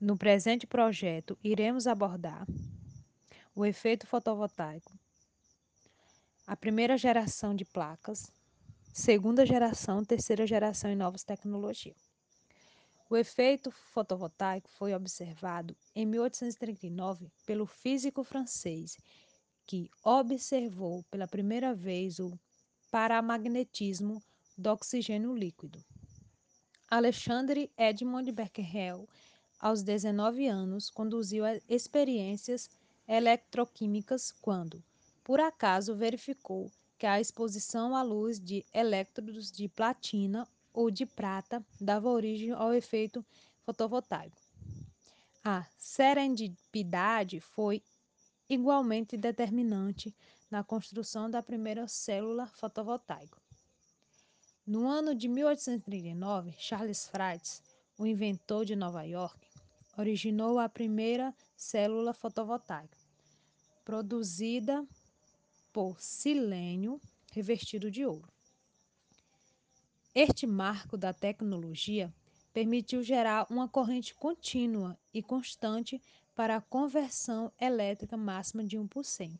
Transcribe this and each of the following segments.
No presente projeto, iremos abordar o efeito fotovoltaico, a primeira geração de placas, segunda geração, terceira geração e novas tecnologias. O efeito fotovoltaico foi observado em 1839 pelo físico francês, que observou pela primeira vez o paramagnetismo do oxigênio líquido. Alexandre Edmond Becquerel aos 19 anos, conduziu experiências eletroquímicas quando, por acaso, verificou que a exposição à luz de elétrodos de platina ou de prata dava origem ao efeito fotovoltaico. A serendipidade foi igualmente determinante na construção da primeira célula fotovoltaica. No ano de 1839, Charles Freitas, o inventor de Nova York, originou a primeira célula fotovoltaica, produzida por silênio revestido de ouro. Este marco da tecnologia permitiu gerar uma corrente contínua e constante para a conversão elétrica máxima de 1%,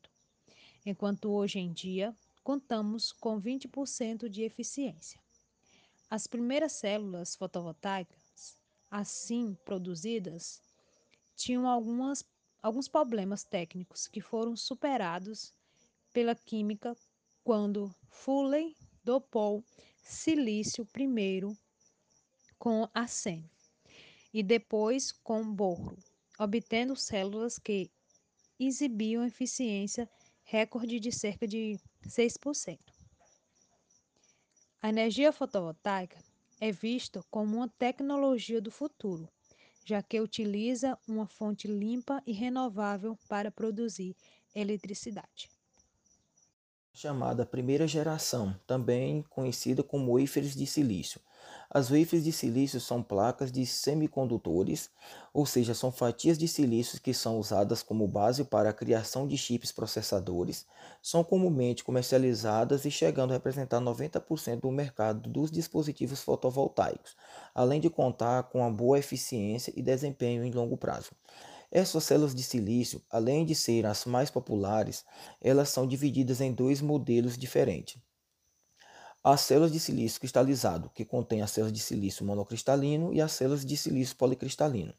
enquanto hoje em dia contamos com 20% de eficiência. As primeiras células fotovoltaicas assim produzidas tinham algumas, alguns problemas técnicos que foram superados pela química quando Foley dopou silício primeiro com arsen e depois com borro, obtendo células que exibiam eficiência recorde de cerca de 6%. A energia fotovoltaica é vista como uma tecnologia do futuro, já que utiliza uma fonte limpa e renovável para produzir eletricidade. Chamada primeira geração, também conhecida como wafers de silício, as wafers de silício são placas de semicondutores, ou seja, são fatias de silício que são usadas como base para a criação de chips processadores, são comumente comercializadas e chegando a representar 90% do mercado dos dispositivos fotovoltaicos, além de contar com uma boa eficiência e desempenho em longo prazo. Essas células de silício, além de serem as mais populares, elas são divididas em dois modelos diferentes. As células de silício cristalizado, que contém as células de silício monocristalino e as células de silício policristalino.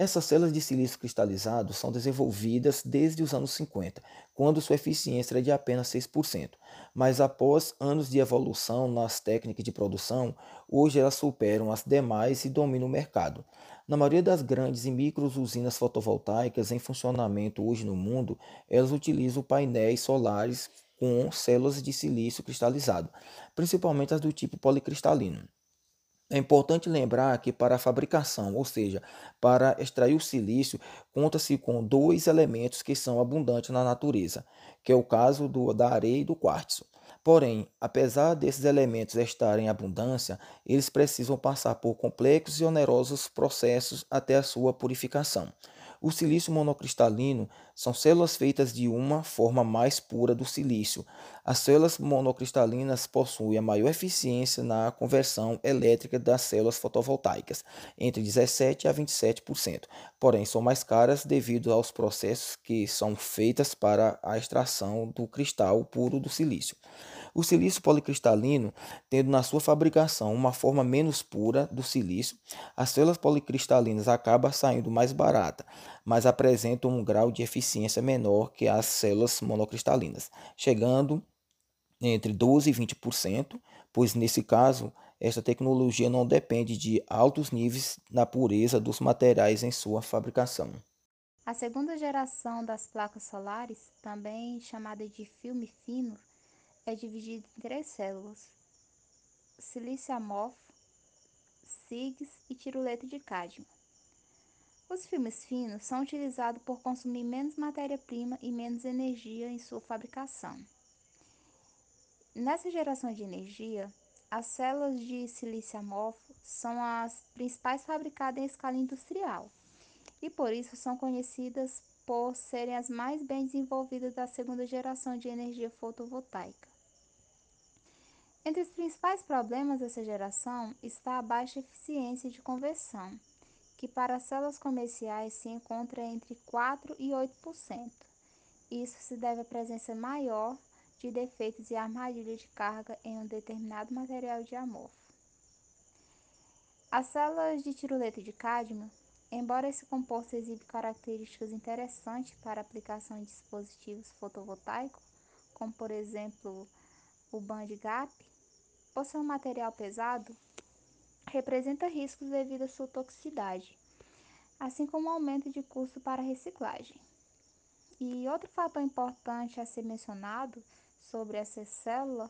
Essas células de silício cristalizado são desenvolvidas desde os anos 50, quando sua eficiência era de apenas 6%, mas após anos de evolução nas técnicas de produção, hoje elas superam as demais e dominam o mercado. Na maioria das grandes e micro usinas fotovoltaicas em funcionamento hoje no mundo, elas utilizam painéis solares com células de silício cristalizado, principalmente as do tipo policristalino. É importante lembrar que para a fabricação, ou seja, para extrair o silício, conta-se com dois elementos que são abundantes na natureza, que é o caso do, da areia e do quartzo. Porém, apesar desses elementos estarem em abundância, eles precisam passar por complexos e onerosos processos até a sua purificação. O silício monocristalino são células feitas de uma forma mais pura do silício. As células monocristalinas possuem a maior eficiência na conversão elétrica das células fotovoltaicas, entre 17 a 27%, porém são mais caras devido aos processos que são feitos para a extração do cristal puro do silício. O silício policristalino, tendo na sua fabricação uma forma menos pura do silício, as células policristalinas acabam saindo mais barata, mas apresentam um grau de eficiência menor que as células monocristalinas, chegando entre 12 e 20%, pois nesse caso esta tecnologia não depende de altos níveis na pureza dos materiais em sua fabricação. A segunda geração das placas solares, também chamada de filme fino, é dividido em três células: silício amorfo, SIGs e tiruleto de cádmio. Os filmes finos são utilizados por consumir menos matéria-prima e menos energia em sua fabricação. Nessa geração de energia, as células de silício amorfo são as principais fabricadas em escala industrial e por isso são conhecidas por serem as mais bem desenvolvidas da segunda geração de energia fotovoltaica. Entre os principais problemas dessa geração está a baixa eficiência de conversão, que para células comerciais se encontra entre 4 e 8%. Isso se deve à presença maior de defeitos e armadilhas de carga em um determinado material diamorfo. As células de tiruleta de cádmio, embora esse composto exiba características interessantes para aplicação em dispositivos fotovoltaicos, como por exemplo o band gap, por ser um material pesado, representa riscos devido à sua toxicidade, assim como aumento de custo para reciclagem. E outro fator importante a ser mencionado sobre essa célula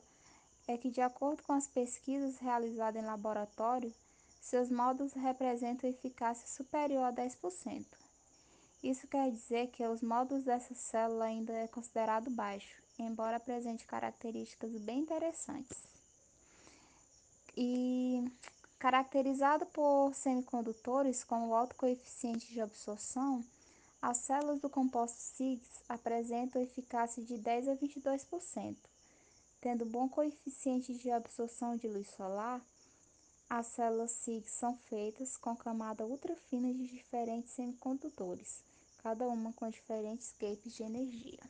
é que, de acordo com as pesquisas realizadas em laboratório, seus módulos representam eficácia superior a 10%. Isso quer dizer que os módulos dessa célula ainda é considerado baixo, embora apresente características bem interessantes. E caracterizado por semicondutores com alto coeficiente de absorção, as células do composto SIGS apresentam eficácia de 10 a 22%. Tendo bom coeficiente de absorção de luz solar, as células SIGS são feitas com camada ultrafina de diferentes semicondutores, cada uma com diferentes gapes de energia.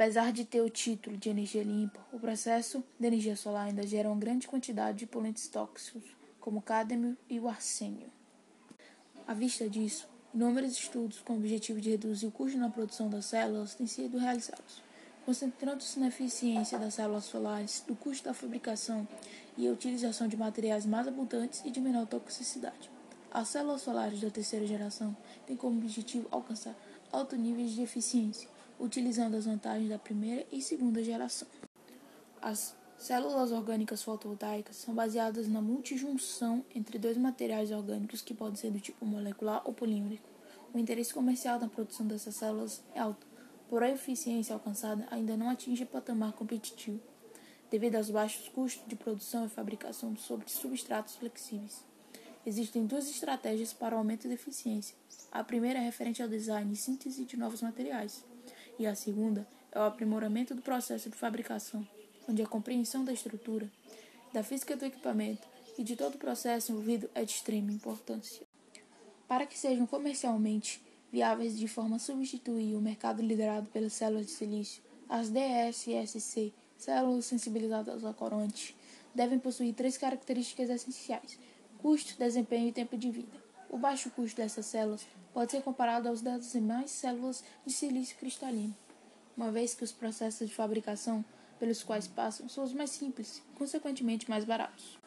Apesar de ter o título de energia limpa, o processo de energia solar ainda gera uma grande quantidade de poluentes tóxicos, como o cádmio e o arsênio. À vista disso, inúmeros estudos com o objetivo de reduzir o custo na produção das células têm sido realizados, concentrando-se na eficiência das células solares, do custo da fabricação e a utilização de materiais mais abundantes e de menor toxicidade. As células solares da terceira geração têm como objetivo alcançar altos níveis de eficiência, utilizando as vantagens da primeira e segunda geração. As Células orgânicas fotovoltaicas são baseadas na multijunção entre dois materiais orgânicos que podem ser do tipo molecular ou polímerico. O interesse comercial na produção dessas células é alto, porém a eficiência alcançada ainda não atinge patamar competitivo, devido aos baixos custos de produção e fabricação sobre substratos flexíveis. Existem duas estratégias para o aumento da eficiência. A primeira é referente ao design e síntese de novos materiais, e a segunda é o aprimoramento do processo de fabricação onde a compreensão da estrutura, da física do equipamento e de todo o processo envolvido é de extrema importância. Para que sejam comercialmente viáveis de forma a substituir o mercado liderado pelas células de silício, as DSSC, células sensibilizadas ao corante, devem possuir três características essenciais: custo, desempenho e tempo de vida. O baixo custo dessas células pode ser comparado aos das demais células de silício cristalino, uma vez que os processos de fabricação pelos quais passam são os mais simples e, consequentemente, mais baratos.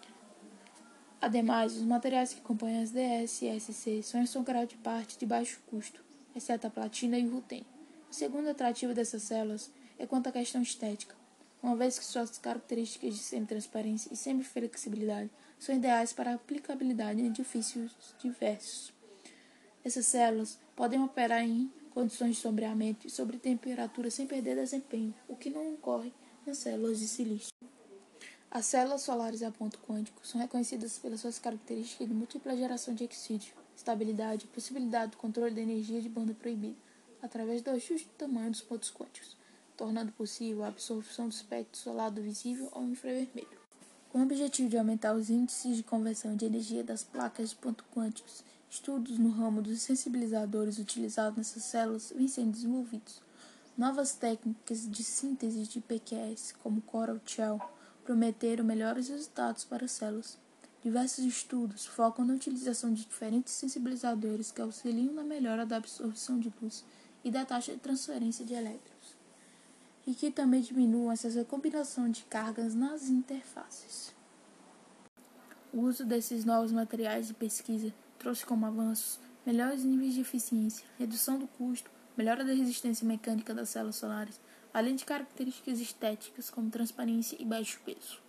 Ademais, os materiais que compõem as DSSC são em sua grande parte de baixo custo, exceto a platina e o rutênio. O segundo atrativo dessas células é quanto à questão estética, uma vez que suas características de semi-transparência e semi-flexibilidade são ideais para aplicabilidade em edifícios diversos. Essas células podem operar em condições de sombreamento e sobre temperatura sem perder desempenho, o que não ocorre nas células de silício. As células solares a ponto quântico são reconhecidas pelas suas características de múltipla geração de oxígeno, estabilidade e possibilidade do controle da energia de banda proibida, através do ajuste do tamanho dos pontos quânticos, tornando possível a absorção do espectro solar do visível ao infravermelho. Com o objetivo de aumentar os índices de conversão de energia das placas de pontos quânticos, estudos no ramo dos sensibilizadores utilizados nessas células vêm sendo desenvolvidos. Novas técnicas de síntese de PQS, como Coral Shell, prometeram melhores resultados para células. Diversos estudos focam na utilização de diferentes sensibilizadores que auxiliam na melhora da absorção de luz e da taxa de transferência de elétrons, e que também diminuam essa combinação de cargas nas interfaces. O uso desses novos materiais de pesquisa trouxe como avanços melhores níveis de eficiência, redução do custo, melhora da resistência mecânica das células solares, além de características estéticas como transparência e baixo peso.